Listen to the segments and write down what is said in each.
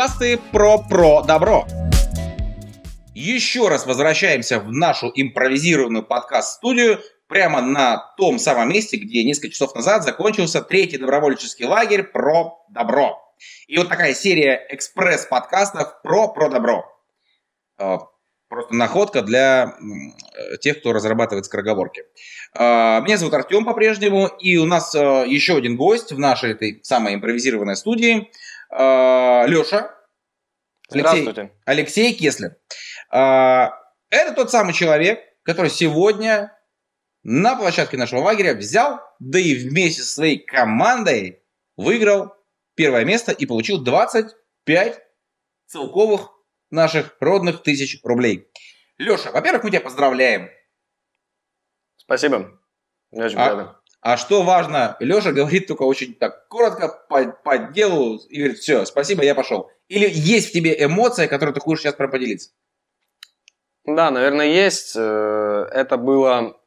подкасты про про добро. Еще раз возвращаемся в нашу импровизированную подкаст-студию прямо на том самом месте, где несколько часов назад закончился третий добровольческий лагерь про добро. И вот такая серия экспресс-подкастов про про добро. А, просто находка для тех, кто разрабатывает скороговорки. А, меня зовут Артем по-прежнему, и у нас а, еще один гость в нашей этой самой импровизированной студии. Леша. Здравствуйте. Алексей, Алексей Кеслер. Это тот самый человек, который сегодня на площадке нашего лагеря взял, да и вместе со своей командой выиграл первое место и получил 25 целковых наших родных тысяч рублей. Леша, во-первых, мы тебя поздравляем. Спасибо. Я очень а, А что важно, Леша говорит только очень так коротко, по, по делу, и говорит, все, спасибо, я пошел. Или есть в тебе эмоция, которую ты хочешь сейчас прям поделиться? Да, наверное, есть. Э, это было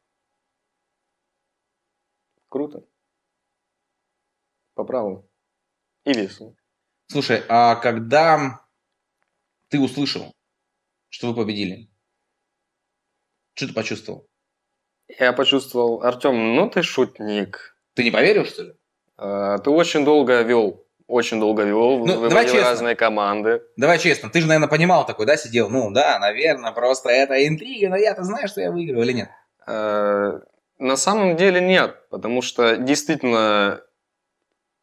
круто. По праву. И весело. Слушай, а когда ты услышал, что вы победили, что ты почувствовал? Я почувствовал, Артем, ну ты шутник. Ты не поверил, что ли? А, ты очень долго вел, очень долго вел, ну, выводил разные команды. Давай честно, ты же, наверное, понимал такой, да, сидел? Ну да, наверное, просто это интрига, но я-то знаю, что я выиграю или нет? А, на самом деле нет, потому что действительно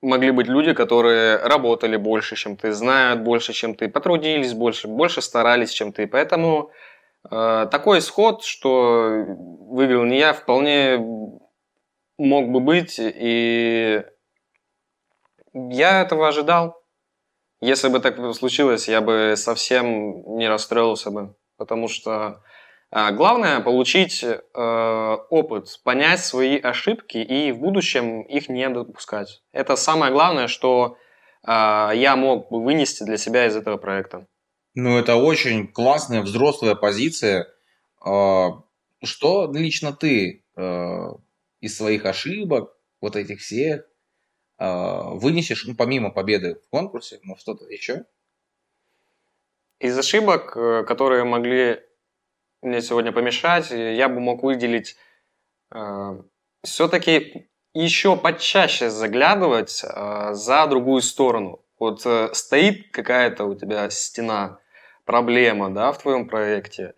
могли быть люди, которые работали больше, чем ты, знают больше, чем ты, потрудились больше, больше старались, чем ты. Поэтому такой исход, что выиграл не я, вполне мог бы быть. И я этого ожидал. Если бы так случилось, я бы совсем не расстроился бы. Потому что а, главное получить э, опыт, понять свои ошибки и в будущем их не допускать. Это самое главное, что э, я мог бы вынести для себя из этого проекта. Ну, это очень классная взрослая позиция. Э, что лично ты э, из своих ошибок, вот этих всех, э, вынесешь, ну, помимо победы в конкурсе, но что-то еще? Из ошибок, э, которые могли мне сегодня помешать, я бы мог выделить э, все-таки еще почаще заглядывать э, за другую сторону. Вот э, стоит какая-то у тебя стена, проблема, да, в твоем проекте,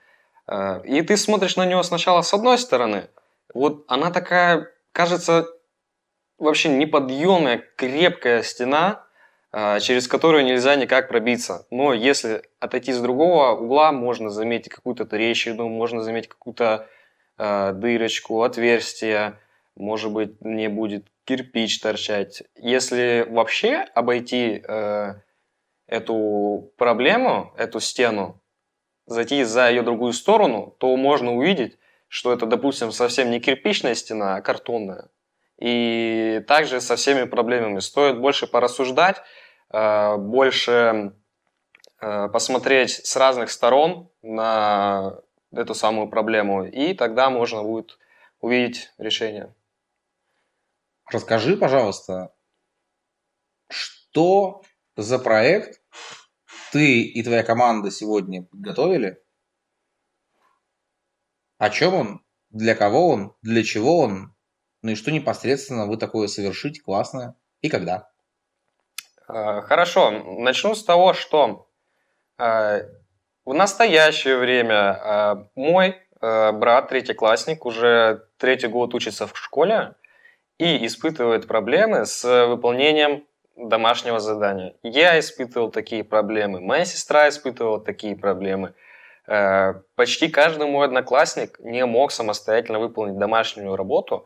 э, и ты смотришь на нее сначала с одной стороны, вот она такая, кажется, вообще неподъемная, крепкая стена, а, через которую нельзя никак пробиться. Но если отойти с другого угла, можно заметить какую-то трещину, можно заметить какую-то э, дырочку, отверстие, может быть, не будет кирпич торчать. Если вообще обойти э, эту проблему, эту стену, зайти за ее другую сторону, то можно увидеть, что это, допустим, совсем не кирпичная стена, а картонная. И также со всеми проблемами стоит больше порассуждать, Э, больше э, посмотреть с разных сторон на эту самую проблему, и тогда можно будет увидеть решение. Расскажи, пожалуйста, что за проект ты и твоя команда сегодня готовили? О чем он? Для кого он? Для чего он? Ну и что непосредственно вы такое совершите классное? И когда? Э, хорошо, начну с того, что э, в настоящее время э, мой брат, третьеклассник, уже третий год учится в школе и испытывает проблемы с выполнением домашнего задания. Я испытывал такие проблемы, моя сестра испытывала такие проблемы. Почти каждый мой одноклассник не мог самостоятельно выполнить домашнюю работу,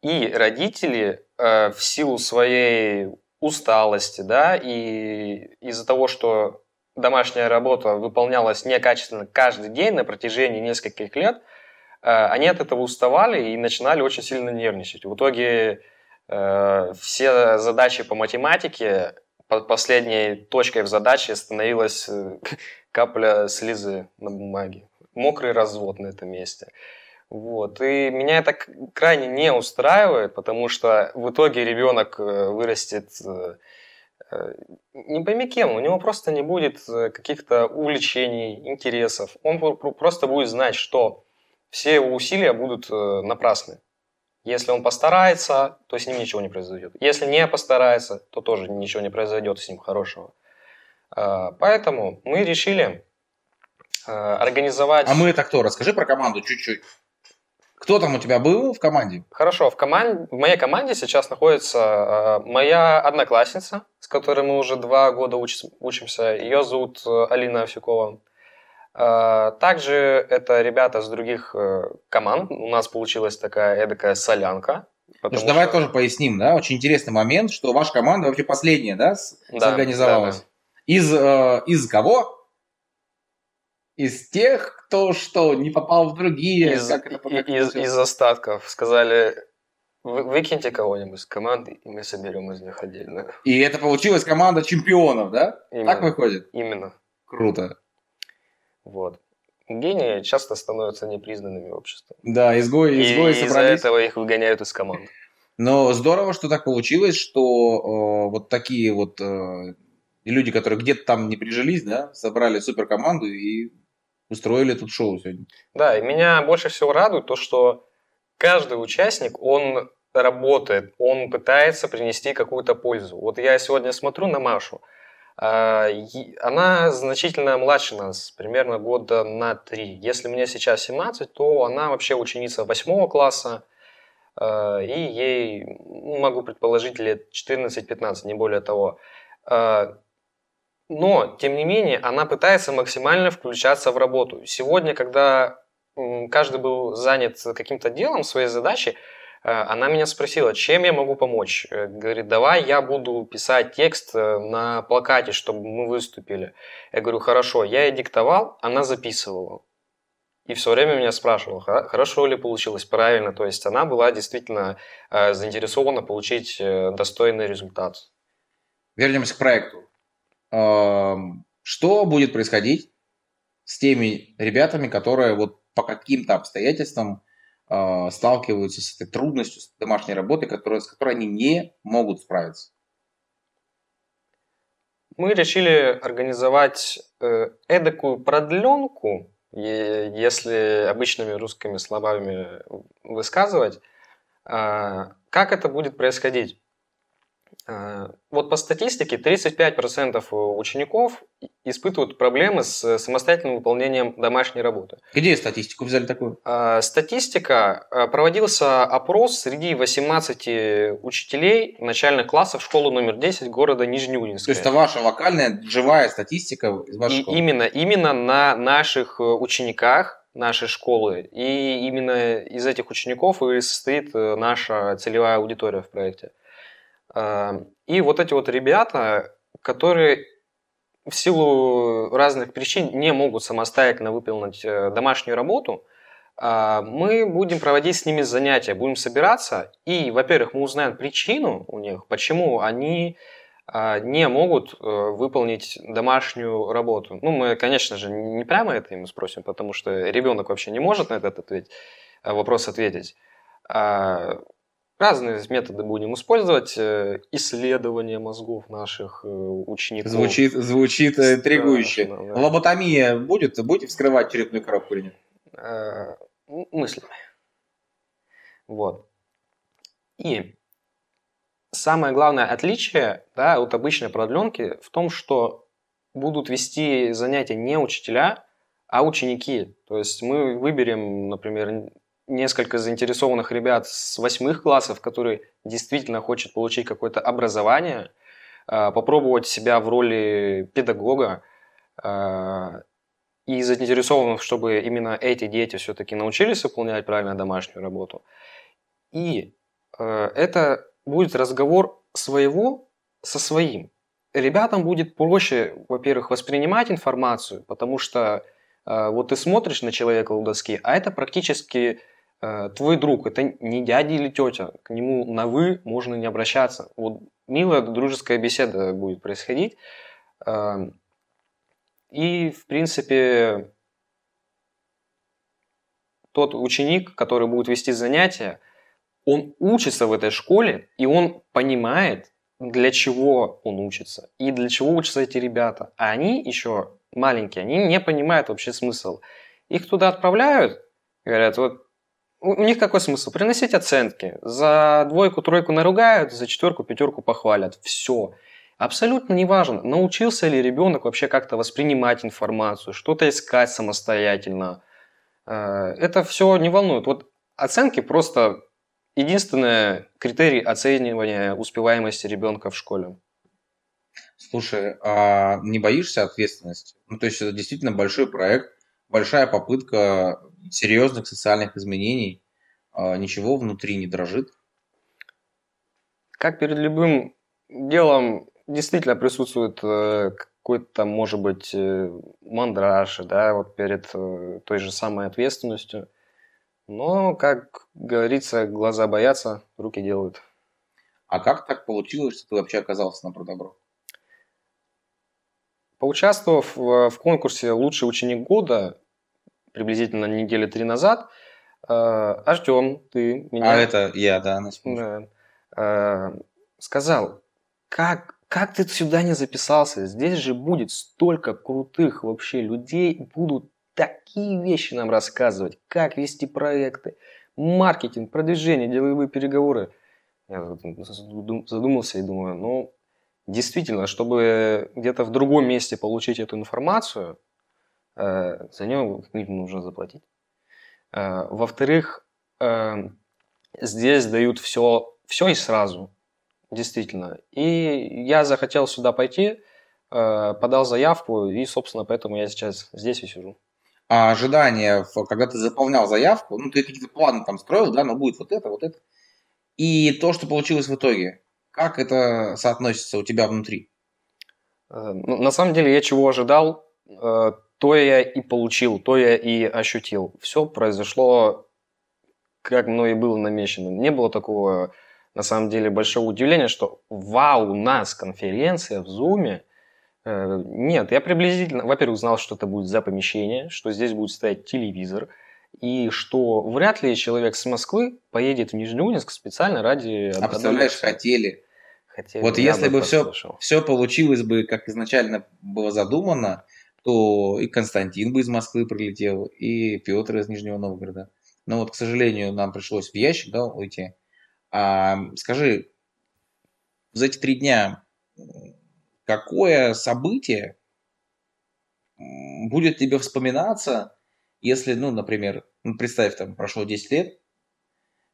и родители в силу своей усталости, да, и из-за того, что домашняя работа выполнялась некачественно каждый день на протяжении нескольких лет, э, они от этого уставали и начинали очень сильно нервничать. В итоге э, все задачи по математике, последней точкой в задаче становилась э, капля слезы на бумаге. Мокрый развод на этом месте. Вот. И меня это крайне не устраивает, потому что в итоге ребенок э, вырастет э, Э, не пойми кем, у него просто не будет э, каких-то увлечений, интересов. Он просто будет знать, что все его усилия будут э, напрасны. Если он постарается, то с ним ничего не произойдет. Если не постарается, то тоже ничего не произойдет с ним хорошего. Поэтому мы решили организовать... А мы это кто? Расскажи про команду чуть-чуть. Кто там у тебя был в команде? Хорошо, в, команде, в моей команде сейчас находится э, моя одноклассница, с которой мы уже два года уч, учимся. Ее зовут э, Алина Овсюкова. Э, также это ребята с других э, команд. У нас получилась такая эдакая солянка. Потому что... Давай тоже поясним, да, очень интересный момент, что ваша команда вообще последняя, да, да сорганизовалась. Да, да. Из, э, из кого? из тех, кто что, не попал в другие? Из, как это, как из, из остатков. Сказали, вы, выкиньте кого-нибудь с команды, и мы соберем из них отдельно. И это получилась команда чемпионов, да? Именно. Так выходит? Именно. Круто. Вот. Гении часто становятся непризнанными обществом. Да, изгои, изгои и собрались. из-за этого их выгоняют из команд. Но здорово, что так получилось, что э, вот такие вот э, люди, которые где-то там не прижились, да, собрали суперкоманду и устроили тут шоу сегодня. Да, и меня больше всего радует то, что каждый участник, он работает, он пытается принести какую-то пользу. Вот я сегодня смотрю на Машу, она значительно младше нас, примерно года на три. Если мне сейчас 17, то она вообще ученица 8 класса, а, и ей, ну, могу предположить, лет 14-15, не более того. А, но, тем не менее, она пытается максимально включаться в работу. Сегодня, когда каждый был занят каким-то делом, своей задачей, она меня спросила, чем я могу помочь. Э, говорит, давай я буду писать текст э, на плакате, чтобы мы выступили. Я говорю, хорошо. Я ей диктовал, она записывала. И все время меня спрашивала, хорошо ли получилось, правильно. То есть она была действительно заинтересована получить достойный результат. Вернемся к проекту что будет происходить с теми ребятами, которые вот по каким-то обстоятельствам э, сталкиваются с этой трудностью, с домашней работой, которая, с которой они не могут справиться? Мы решили организовать э, эдакую продленку, если обычными русскими словами высказывать. Э, как это будет происходить? Э, вот по статистике 35% учеников испытывают проблемы с самостоятельным выполнением домашней работы. Где статистику взяли такую? Э, статистика. Э, проводился опрос среди 18 учителей начальных классов школы номер 10 города Нижнеудинска. То есть это ваша локальная живая статистика из вашей И школы? Именно, именно на наших учениках нашей школы. И именно из этих учеников и состоит наша целевая аудитория в проекте. И вот эти вот ребята, которые в силу разных причин не могут самостоятельно выполнить э, домашнюю работу, а, мы будем проводить с ними занятия, будем собираться, и, во-первых, мы узнаем причину у них, почему они а, не могут э, выполнить домашнюю работу. Ну, мы, конечно же, не прямо это им спросим, потому что ребенок вообще не может на этот ответь, э, вопрос ответить. Разные методы будем использовать. Э, исследование мозгов наших э, учеников. Звучит, звучит э, интригующе. Да. Лоботомия будет? Будете вскрывать черепную коробку или нет? Мыслями. Вот. И самое главное отличие да, от обычной продленки в том, что будут вести занятия не учителя, а ученики. То есть мы выберем, например, несколько заинтересованных ребят с восьмых классов, которые действительно хочет получить какое-то образование, а, попробовать себя в роли педагога а, и заинтересованных, чтобы именно эти дети все-таки научились выполнять правильно домашнюю работу. И а, это будет разговор своего со своим. Ребятам будет проще, во-первых, воспринимать информацию, потому что вот ты смотришь на человека у доски, а это практически Э, твой друг это не дядя или тетя, к нему на вы можно не обращаться. Вот милая дружеская беседа будет происходить. Эм, и, в принципе, тот ученик, который будет вести занятия, он учится в этой школе, и он понимает, для чего он учится и для чего учатся эти ребята. А они еще маленькие, они не понимают вообще смысл. Их туда отправляют, говорят, вот у них какой смысл? Приносить оценки. За двойку, тройку наругают, за четверку, пятерку похвалят. Все. Абсолютно неважно, научился ли ребенок вообще как-то воспринимать информацию, что-то искать самостоятельно. Э, это все не волнует. Вот оценки просто единственный критерий оценивания успеваемости ребенка в школе. Слушай, а не боишься ответственности? Ну, то есть это действительно большой проект, большая попытка серьезных социальных изменений. А ничего внутри не дрожит? Как перед любым делом действительно присутствует э, какой-то, может быть, э, мандраж, да, вот перед э, той же самой ответственностью. Но, как говорится, глаза боятся, руки делают. А как так получилось, что ты вообще оказался на Продобро? Поучаствовав в, в конкурсе «Лучший ученик года» приблизительно недели три назад, э, Артем, ты меня... А это я, да, да, э, сказал, как, как ты сюда не записался? Здесь же будет столько крутых вообще людей, будут такие вещи нам рассказывать, как вести проекты, маркетинг, продвижение, деловые переговоры. Я задумался и думаю, ну, действительно, чтобы где-то в другом месте получить эту информацию, э, за нее нужно заплатить. Э, во-вторых, э, здесь дают все, все и сразу, действительно. И я захотел сюда пойти, подал заявку, и, собственно, поэтому я сейчас здесь и сижу а ожидания, когда ты заполнял заявку, ну, ты какие-то планы там строил, да, но будет вот это, вот это. И то, что получилось в итоге, как это соотносится у тебя внутри? Ну, на самом деле, я чего ожидал, то я и получил, то я и ощутил. Все произошло, как мной и было намечено. Не было такого, на самом деле, большого удивления, что вау, у нас конференция в Зуме, Э, нет, я приблизительно, во-первых, знал, что это будет за помещение, что здесь будет стоять телевизор, и что вряд ли человек с Москвы поедет в Нижнеудинск специально ради... А представляешь, хотели. хотели. Вот если бы все, все получилось бы, как изначально было задумано, то и Константин бы из Москвы прилетел, и Петр из Нижнего Новгорода. Но вот, к сожалению, нам пришлось в ящик да, уйти. А, скажи, за эти три дня какое событие будет тебе вспоминаться, если, ну, например, ну, представь, там, прошло 10 лет,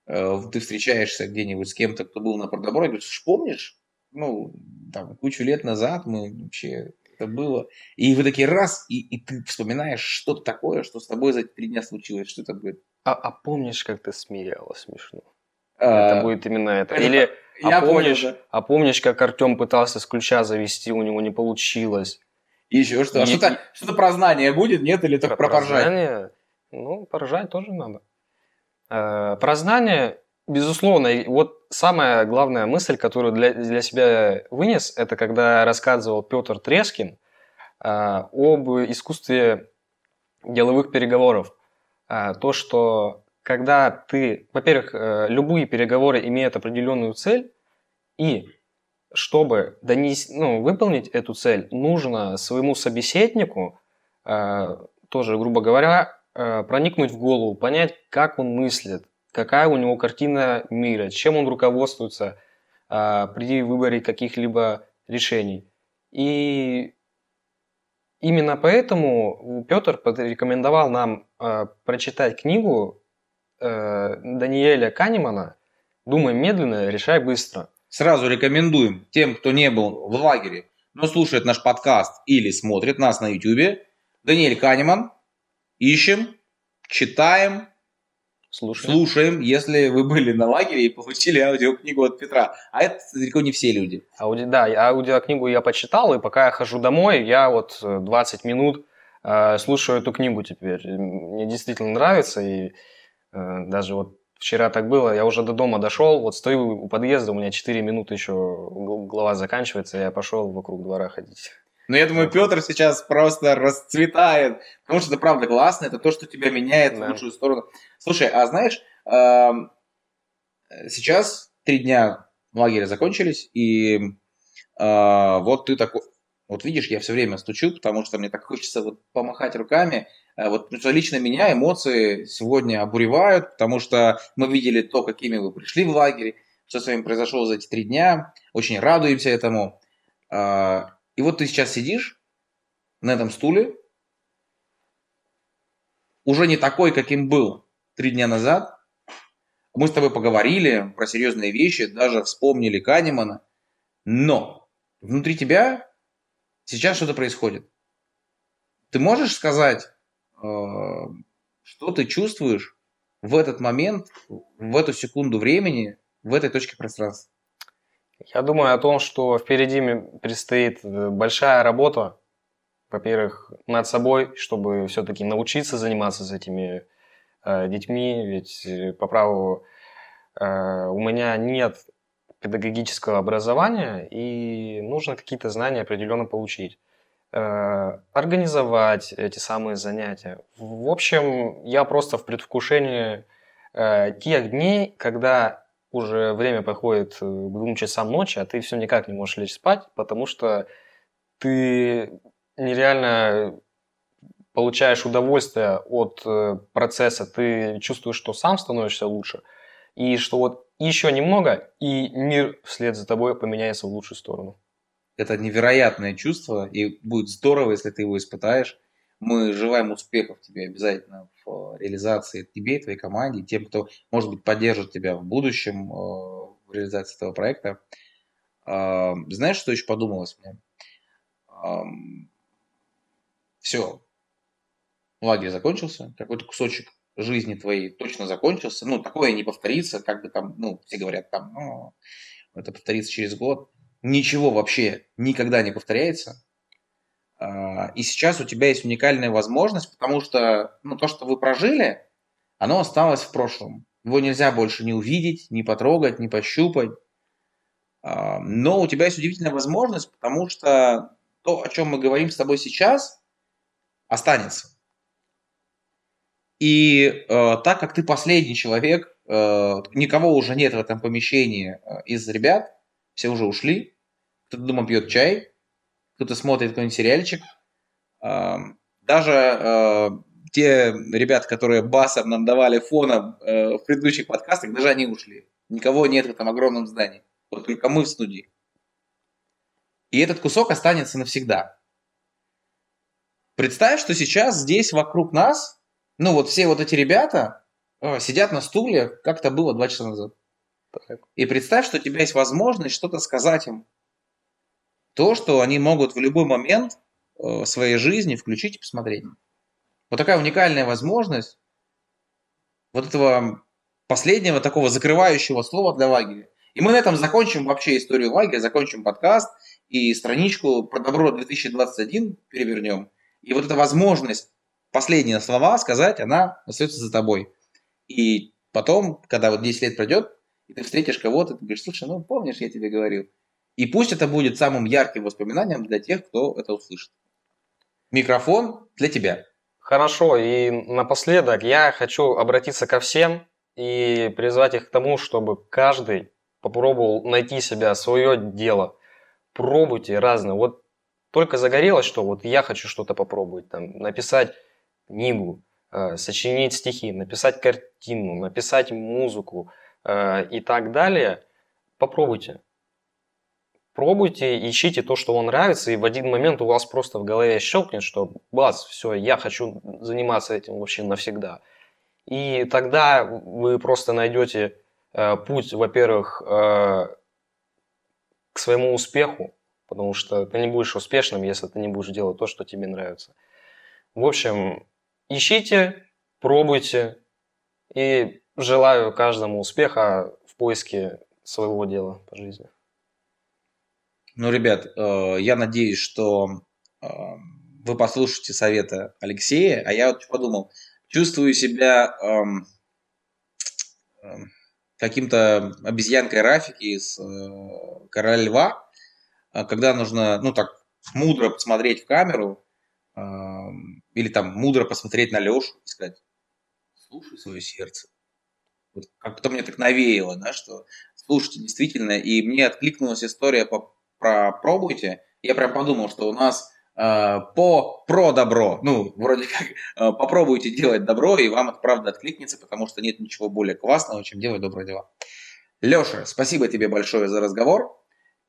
э, ты встречаешься где-нибудь с кем-то, кто был на продоборе, говоришь, помнишь, ну, там, кучу лет назад мы вообще это было. И вы такие раз, и, и ты вспоминаешь что-то такое, что с тобой за эти три дня случилось, что это будет. А, а помнишь, как ты смеялась смешно? А, это будет именно это. Или а я помнишь, понял, да. А помнишь, как Артем пытался с ключа завести, у него не получилось? Еще что? А что-то, что-то про знание будет, нет? Или только про, про поржать? Знание? Ну, поржать тоже надо. Э, про знание, безусловно, вот самая главная мысль, которую для, для себя вынес, это когда рассказывал Петр Трескин э, об искусстве деловых переговоров. Э, то, что когда ты, во-первых, э, любые переговоры имеют определенную цель, и чтобы донести, ну, выполнить эту цель, нужно своему собеседнику, э, тоже, грубо говоря, проникнуть в голову, понять, как он мыслит, какая у него картина мира, чем он руководствуется при выборе каких-либо решений. И именно поэтому Петр порекомендовал нам прочитать книгу э, Даниэля Канемана «Думай медленно, решай быстро». Сразу рекомендуем тем, кто не был в лагере, но слушает наш подкаст или смотрит нас на YouTube. Даниэль Канеман. Ищем, читаем, слушаем. слушаем, если вы были на лагере и получили аудиокнигу от Петра. А это далеко не все люди. Ауди, да, аудиокнигу я почитал, и пока я хожу домой, я вот 20 минут э, слушаю эту книгу теперь. Мне действительно нравится, и Э, даже вот вчера так было, я уже до дома дошел, вот стою у подъезда, у меня 4 минуты еще глава заканчивается, я пошел вокруг двора ходить. Ну, я думаю, Петр сейчас просто расцветает, потому что это правда классно, это то, что тебя меняет да. в лучшую сторону. Слушай, а знаешь, сейчас три дня лагеря закончились, и э, вот ты такой, вот видишь, я все время стучу, потому что мне так хочется вот помахать руками. Э, вот лично меня эмоции сегодня обуревают, потому что мы видели то, какими вы пришли в лагерь, что с вами произошло за эти три дня. Очень радуемся этому. И вот ты сейчас сидишь на этом стуле, уже не такой, каким был три дня назад. Мы с тобой поговорили про серьезные вещи, даже вспомнили Канемана. Но внутри тебя сейчас что-то происходит. Ты можешь сказать, э, что ты чувствуешь в этот момент, в эту секунду времени, в этой точке пространства? Я думаю о том, что впереди предстоит э, большая работа, во-первых, над собой, чтобы все-таки научиться заниматься с этими э, детьми, ведь э, по праву э, у меня нет педагогического образования, и нужно какие-то знания определенно получить. Э, организовать эти самые занятия. В общем, я просто в предвкушении э, тех дней, когда уже время проходит к двум часам ночи, а ты все никак не можешь лечь спать, потому что ты нереально получаешь удовольствие от э, процесса, ты чувствуешь, что сам становишься лучше, и что вот еще немного, и мир вслед за тобой поменяется в лучшую сторону. Это невероятное чувство, и будет здорово, если ты его испытаешь. Мы желаем успехов тебе обязательно в реализации тебе, твоей команде, тем, кто, может быть, поддержит тебя в будущем э, в реализации этого проекта. Знаешь, что еще подумалось мне? все, лагерь закончился, какой-то кусочек жизни твоей точно закончился, ну, такое не повторится, как бы там, ну, все говорят там, ну, это повторится через год. Ничего вообще никогда не повторяется. А, и сейчас у тебя есть уникальная возможность, потому что, ну, то, что вы прожили, оно осталось в прошлом. Его нельзя больше не увидеть, не потрогать, не пощупать. А, но у тебя есть удивительная возможность, потому что то, о чем мы говорим с тобой сейчас, останется. И э, так как ты последний человек, э, никого уже нет в этом помещении э, из ребят, все уже ушли, кто-то дома пьет чай, кто-то смотрит какой-нибудь сериальчик. Даже э, те ребята, которые басом нам давали фоном э, в предыдущих подкастах, даже они ушли. Никого нет в этом огромном здании. Вот только мы в студии. И этот кусок останется навсегда. Представь, что сейчас здесь вокруг нас, ну вот все вот эти ребята э, сидят на стуле, как это было два часа назад. И представь, что у тебя есть возможность что-то сказать им. То, что они могут в любой момент э, своей жизни включить и посмотреть. Вот такая уникальная возможность вот этого последнего такого закрывающего слова для лагеря. И мы на этом закончим вообще историю лагеря, закончим подкаст и страничку про добро 2021 перевернем. И вот эта возможность последние слова сказать, она остается за тобой. И потом, когда вот 10 лет пройдет, и ты встретишь кого-то, ты говоришь, слушай, ну помнишь, я тебе говорил. И пусть это будет самым ярким воспоминанием для тех, кто это услышит. Микрофон для тебя. Хорошо, и напоследок я хочу обратиться ко всем и призвать их к тому, чтобы каждый попробовал найти себя, свое дело. Пробуйте разное. Вот только загорелось, что вот я хочу что-то попробовать, там, написать книгу, э, сочинить стихи, написать картину, написать музыку э, и так далее, попробуйте. Пробуйте, ищите то, что вам нравится, и в один момент у вас просто в голове щелкнет, что бац, все, я хочу заниматься этим вообще навсегда. И тогда вы просто найдете э, путь, во-первых, э, к своему успеху, потому что ты не будешь успешным, если ты не будешь делать то, что тебе нравится. В общем, ищите, пробуйте и желаю каждому успеха в поиске своего дела по жизни. Ну, ребят, э, я надеюсь, что э, вы послушаете советы Алексея, а я вот подумал, чувствую себя эм, эм, каким-то обезьянкой Рафики из э, Короля Льва, а когда нужно, ну так, мудро посмотреть в камеру, э, или там мудро посмотреть на Лешу и сказать, слушай свое сердце. Вот как-то мне так навеяло, да, что Слушайте, действительно, и мне откликнулась история по, про «Пробуйте». Я прям подумал, что у нас э, по про добро, ну, вроде как э, попробуйте делать добро, и вам это правда откликнется, потому что нет ничего более классного, чем делать добрые дела. Леша, спасибо тебе большое за разговор.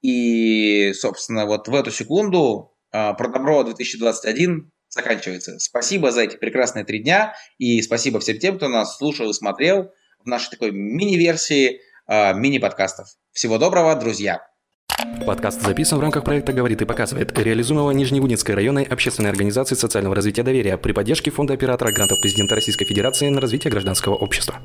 И, собственно, вот в эту секунду э, про добро 2021 заканчивается. Спасибо за эти прекрасные три дня, и спасибо всем тем, кто нас слушал и смотрел в нашей такой мини-версии э, мини-подкастов. Всего доброго, друзья! Подкаст записан в рамках проекта «Говорит и показывает», реализуемого Нижневудинской районной общественной организации социального развития доверия при поддержке Фонда оператора грантов президента Российской Федерации на развитие гражданского общества.